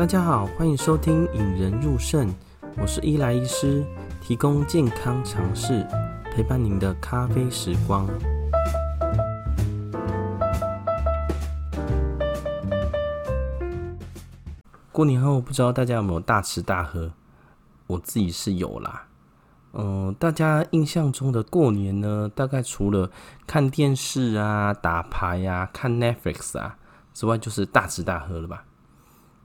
大家好，欢迎收听《引人入胜》，我是伊莱医师，提供健康常识，陪伴您的咖啡时光。过年后，不知道大家有没有大吃大喝？我自己是有啦。嗯、大家印象中的过年呢，大概除了看电视啊、打牌啊、看 Netflix 啊之外，就是大吃大喝了吧？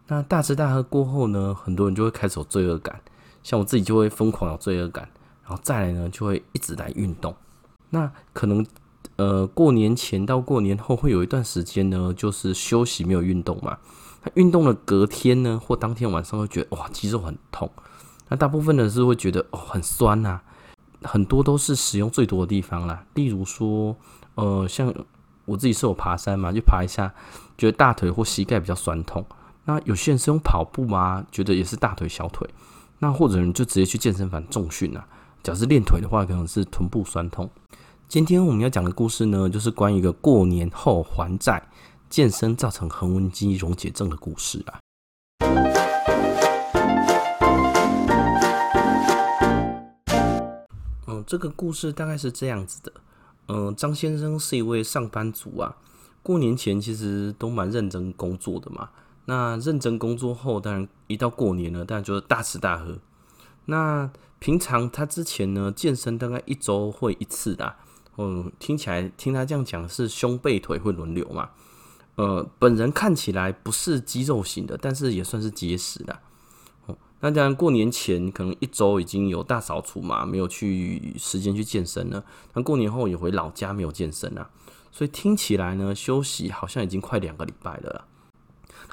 那大吃大喝过后呢，很多人就会开始有罪恶感，像我自己就会疯狂有罪恶感，然后再来呢，就会一直来运动。那可能呃，过年前到过年后会有一段时间呢，就是休息没有运动嘛。那运动的隔天呢，或当天晚上会觉得哇，肌肉很痛。那大部分的是会觉得哦，很酸呐，很多都是使用最多的地方啦。例如说，呃，像我自己是有爬山嘛，就爬一下，觉得大腿或膝盖比较酸痛。那有些人是用跑步啊，觉得也是大腿、小腿。那或者你就直接去健身房重训啊。假设练腿的话，可能是臀部酸痛。今天我们要讲的故事呢，就是关于一个过年后还债、健身造成横纹肌溶解症的故事啊。嗯，这个故事大概是这样子的。嗯，张先生是一位上班族啊，过年前其实都蛮认真工作的嘛。那认真工作后，当然一到过年了，当然就是大吃大喝。那平常他之前呢，健身大概一周会一次的。嗯，听起来听他这样讲是胸背腿会轮流嘛。呃，本人看起来不是肌肉型的，但是也算是结实的。哦，那当然过年前可能一周已经有大扫除嘛，没有去时间去健身了。那过年后也回老家没有健身了，所以听起来呢，休息好像已经快两个礼拜了。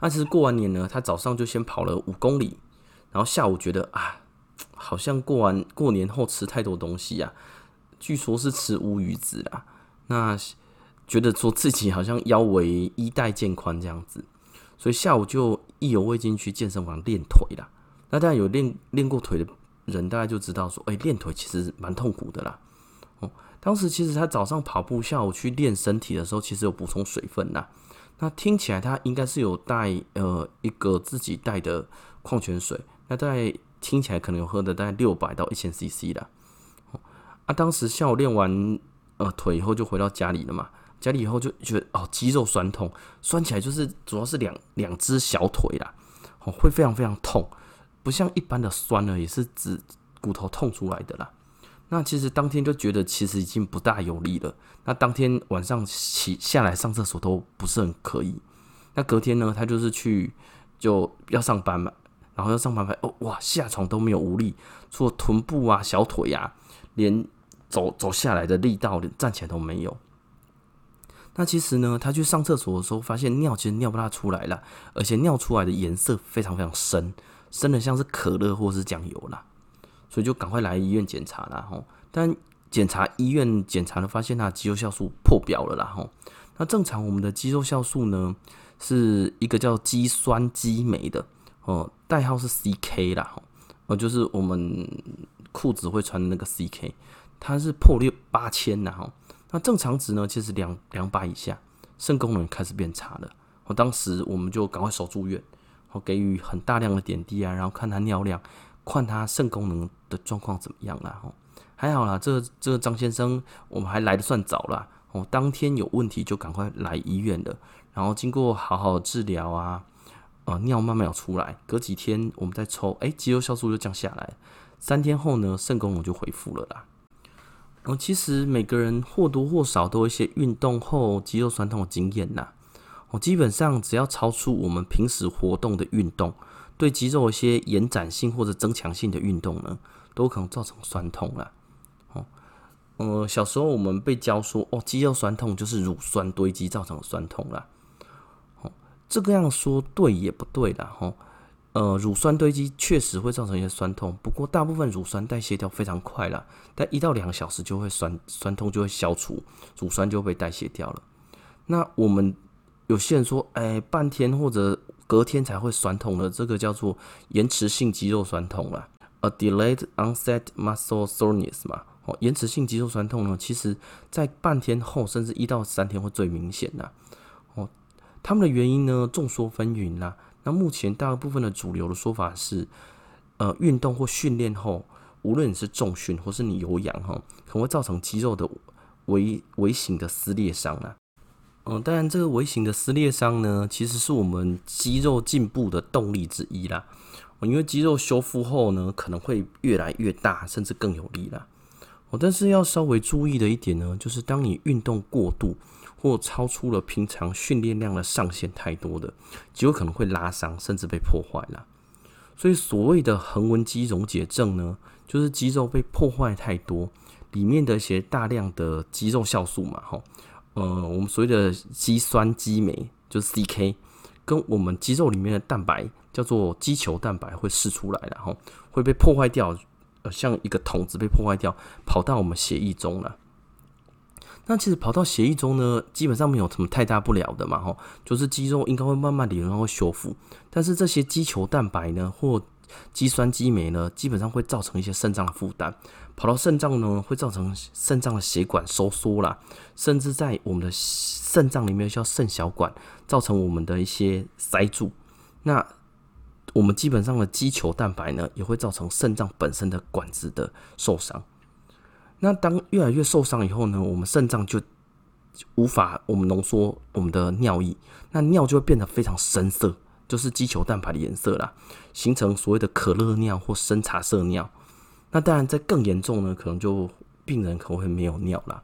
那其实过完年呢，他早上就先跑了五公里，然后下午觉得啊，好像过完过年后吃太多东西呀、啊，据说是吃乌鱼子啦，那觉得说自己好像腰围衣带渐宽这样子，所以下午就意犹未尽去健身房练腿啦。那当然有练练过腿的人，大家就知道说，哎、欸，练腿其实蛮痛苦的啦。哦，当时其实他早上跑步，下午去练身体的时候，其实有补充水分啦。那听起来他应该是有带呃一个自己带的矿泉水，那大概听起来可能有喝的大概六百到一千 CC 啦。啊，当时下午练完呃腿以后就回到家里了嘛，家里以后就觉得哦肌肉酸痛，酸起来就是主要是两两只小腿啦，哦会非常非常痛，不像一般的酸呢，也是指骨头痛出来的啦。那其实当天就觉得其实已经不大有力了。那当天晚上起下来上厕所都不是很可以。那隔天呢，他就是去就要上班嘛，然后要上班哦哇下床都没有无力，除了臀部啊、小腿啊，连走走下来的力道连站起来都没有。那其实呢，他去上厕所的时候发现尿其实尿不大出来了，而且尿出来的颜色非常非常深，深的像是可乐或是酱油啦。所以就赶快来医院检查了吼，但检查医院检查了，发现他肌肉酵素破表了啦吼。那正常我们的肌肉酵素呢，是一个叫肌酸激酶的哦，代号是 CK 啦吼，哦就是我们裤子会穿的那个 CK，它是破六八千呐吼。那正常值呢，其实两两百以下，肾功能开始变差了。我当时我们就赶快守住院，我给予很大量的点滴啊，然后看他尿量。看他肾功能的状况怎么样啦？吼，还好啦，这这个张先生，我们还来得算早啦。哦，当天有问题就赶快来医院了，然后经过好好治疗啊，呃，尿慢慢有出来，隔几天我们再抽，哎，肌肉酵素就降下来，三天后呢，肾功能就恢复了啦。哦，其实每个人或多或少都有一些运动后肌肉酸痛的经验呐。哦，基本上只要超出我们平时活动的运动。对肌肉一些延展性或者增强性的运动呢，都可能造成酸痛啦。哦，呃，小时候我们被教说，哦，肌肉酸痛就是乳酸堆积造成的酸痛啦。哦，这个样说对也不对啦。哈，呃，乳酸堆积确实会造成一些酸痛，不过大部分乳酸代谢掉非常快啦，但一到两个小时就会酸酸痛就会消除，乳酸就会被代谢掉了。那我们有些人说，哎，半天或者隔天才会酸痛的，这个叫做延迟性肌肉酸痛啦，a delayed onset muscle soreness 嘛。哦，延迟性肌肉酸痛呢，其实在半天后甚至一到三天会最明显的。哦，他们的原因呢众说纷纭啦。那目前大部分的主流的说法是，呃，运动或训练后，无论你是重训或是你有氧哈，可能会造成肌肉的微微型的撕裂伤啊。嗯，当然这个微型的撕裂伤呢，其实是我们肌肉进步的动力之一啦。因为肌肉修复后呢，可能会越来越大，甚至更有力啦。哦，但是要稍微注意的一点呢，就是当你运动过度或超出了平常训练量的上限太多的，极有可能会拉伤，甚至被破坏了。所以所谓的横纹肌溶解症呢，就是肌肉被破坏太多，里面的一些大量的肌肉酵素嘛，哈，呃，我们所谓的肌酸激酶就是 CK，跟我们肌肉里面的蛋白叫做肌球蛋白会释出来，然后会被破坏掉。呃，像一个桶子被破坏掉，跑到我们血液中了。那其实跑到血液中呢，基本上没有什么太大不了的嘛，吼，就是肌肉应该会慢慢的然后修复。但是这些肌球蛋白呢，或肌酸激酶呢，基本上会造成一些肾脏的负担。跑到肾脏呢，会造成肾脏的血管收缩啦，甚至在我们的肾脏里面叫肾小管，造成我们的一些塞住。那我们基本上的肌球蛋白呢，也会造成肾脏本身的管子的受伤。那当越来越受伤以后呢，我们肾脏就无法我们浓缩我们的尿液，那尿就会变得非常深色，就是肌球蛋白的颜色啦，形成所谓的可乐尿或深茶色尿。那当然，在更严重呢，可能就病人可能会没有尿啦。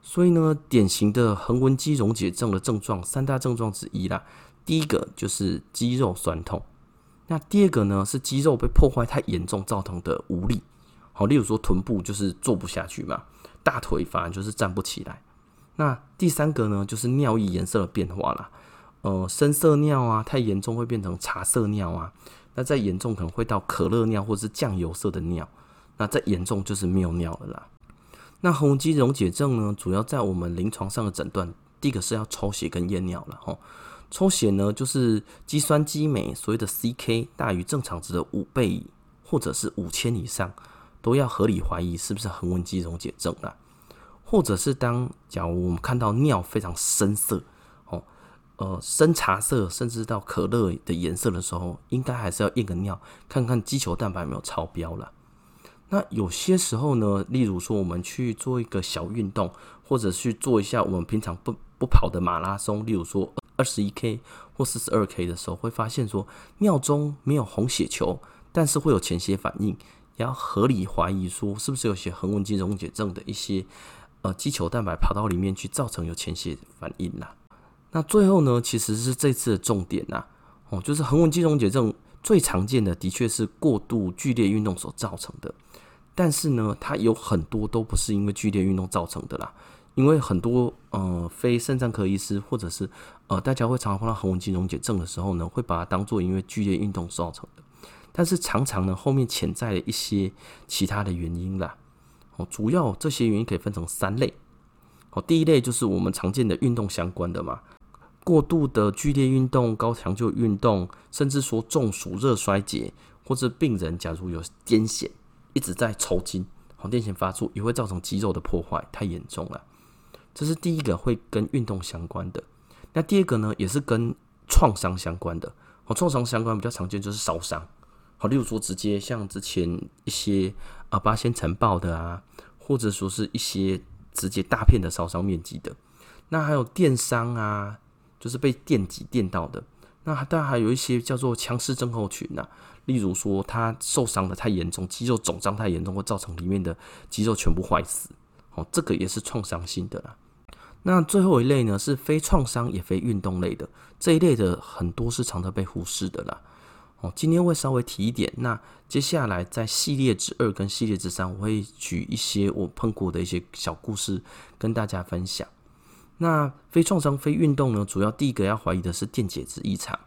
所以呢，典型的横纹肌溶解症的症状三大症状之一啦，第一个就是肌肉酸痛。那第二个呢，是肌肉被破坏太严重造成的无力，好，例如说臀部就是坐不下去嘛，大腿反而就是站不起来。那第三个呢，就是尿液颜色的变化啦，呃，深色尿啊，太严重会变成茶色尿啊，那再严重可能会到可乐尿或者是酱油色的尿，那再严重就是没有尿了啦。那横纹肌溶解症呢，主要在我们临床上的诊断，第一个是要抽血跟验尿了吼。抽血呢，就是肌酸激酶，所谓的 CK 大于正常值的五倍，或者是五千以上，都要合理怀疑是不是横纹肌溶解症啦。或者是当假如我们看到尿非常深色，呃，深茶色，甚至到可乐的颜色的时候，应该还是要验个尿，看看肌球蛋白有没有超标了。那有些时候呢，例如说我们去做一个小运动，或者去做一下我们平常不不跑的马拉松，例如说。二十一 K 或四十二 K 的时候，会发现说尿中没有红血球，但是会有潜血反应，也要合理怀疑说是不是有些横纹肌溶解症的一些呃肌球蛋白跑到里面去，造成有潜血反应啦。那最后呢，其实是这次的重点呐，哦，就是横纹肌溶解症最常见的的确是过度剧烈运动所造成的，但是呢，它有很多都不是因为剧烈运动造成的啦。因为很多呃非肾脏科医师或者是呃大家会常常碰到横纹肌溶解症的时候呢，会把它当做因为剧烈运动造成的，但是常常呢后面潜在的一些其他的原因啦。哦，主要这些原因可以分成三类。哦，第一类就是我们常见的运动相关的嘛，过度的剧烈运动、高强度运动，甚至说中暑、热衰竭，或者病人假如有癫痫，一直在抽筋，好，癫痫发作也会造成肌肉的破坏，太严重了。这是第一个会跟运动相关的，那第二个呢，也是跟创伤相关的。好，创伤相关比较常见就是烧伤，好，例如说直接像之前一些啊八仙尘爆的啊，或者说是一些直接大片的烧伤面积的。那还有电伤啊，就是被电击电到的。那当然还有一些叫做枪式症候群呐，例如说他受伤的太严重，肌肉肿胀太严重，会造成里面的肌肉全部坏死。哦，这个也是创伤性的啦。那最后一类呢，是非创伤也非运动类的，这一类的很多是常常被忽视的啦。哦，今天会稍微提一点。那接下来在系列之二跟系列之三，我会举一些我碰过的一些小故事跟大家分享。那非创伤非运动呢，主要第一个要怀疑的是电解质异常，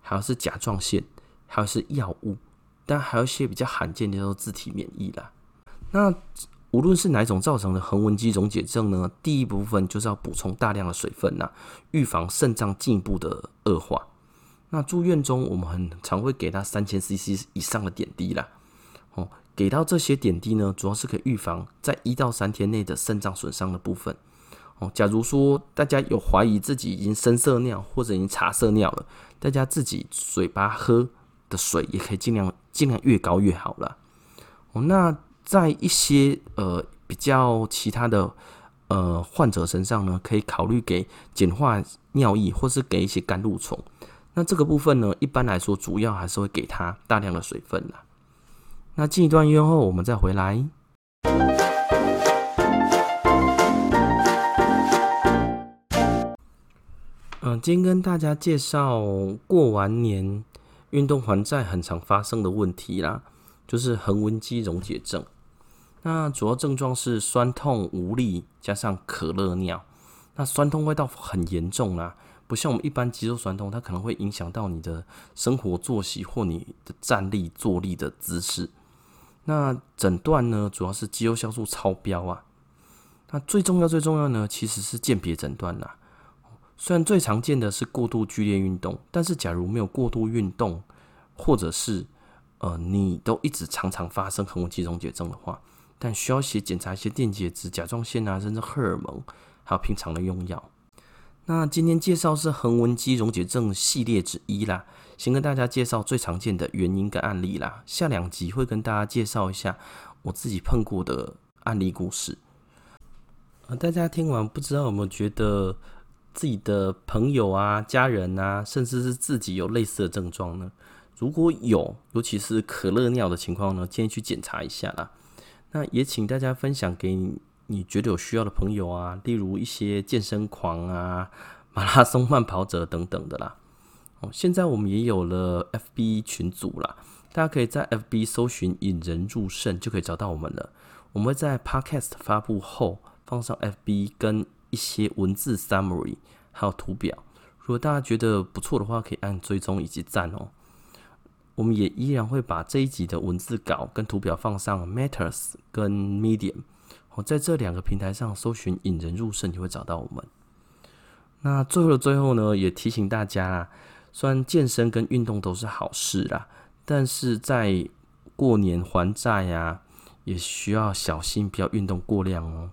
还有是甲状腺，还有是药物，但还有一些比较罕见的叫做自体免疫啦。那无论是哪种造成的横纹肌溶解症呢，第一部分就是要补充大量的水分呐，预防肾脏进一步的恶化。那住院中我们很常会给他三千 CC 以上的点滴啦。哦，给到这些点滴呢，主要是可以预防在一到三天内的肾脏损伤的部分。哦，假如说大家有怀疑自己已经深色尿或者已经茶色尿了，大家自己嘴巴喝的水也可以尽量尽量越高越好了。哦，那在一些呃比较其他的呃患者身上呢，可以考虑给碱化尿液或是给一些甘露虫。那这个部分呢，一般来说主要还是会给他大量的水分啦。那进一段音乐后，我们再回来。嗯，今天跟大家介绍过完年运动还债很常发生的问题啦，就是横纹肌溶解症。那主要症状是酸痛无力，加上可乐尿。那酸痛会到很严重啦，不像我们一般肌肉酸痛，它可能会影响到你的生活作息或你的站立、坐立的姿势。那诊断呢，主要是肌肉酵素超标啊。那最重要、最重要呢，其实是鉴别诊断啦。虽然最常见的是过度剧烈运动，但是假如没有过度运动，或者是呃你都一直常常发生横纹肌溶解症的话，但需要写检查一些电解质、甲状腺啊，甚至荷尔蒙，还有平常的用药。那今天介绍是横纹肌溶解症系列之一啦，先跟大家介绍最常见的原因跟案例啦。下两集会跟大家介绍一下我自己碰过的案例故事。呃，大家听完不知道有没有觉得？自己的朋友啊、家人啊，甚至是自己有类似的症状呢？如果有，尤其是可乐尿的情况呢，建议去检查一下啦。那也请大家分享给你觉得有需要的朋友啊，例如一些健身狂啊、马拉松慢跑者等等的啦。哦，现在我们也有了 FB 群组啦，大家可以在 FB 搜寻“引人入胜”就可以找到我们了。我们会在 Podcast 发布后放上 FB 跟。一些文字 summary，还有图表。如果大家觉得不错的话，可以按追踪以及赞哦。我们也依然会把这一集的文字稿跟图表放上 Matters 跟 Medium。我在这两个平台上搜寻“引人入胜，你会找到我们。那最后的最后呢，也提醒大家啦，虽然健身跟运动都是好事啦，但是在过年还债呀，也需要小心，不要运动过量哦。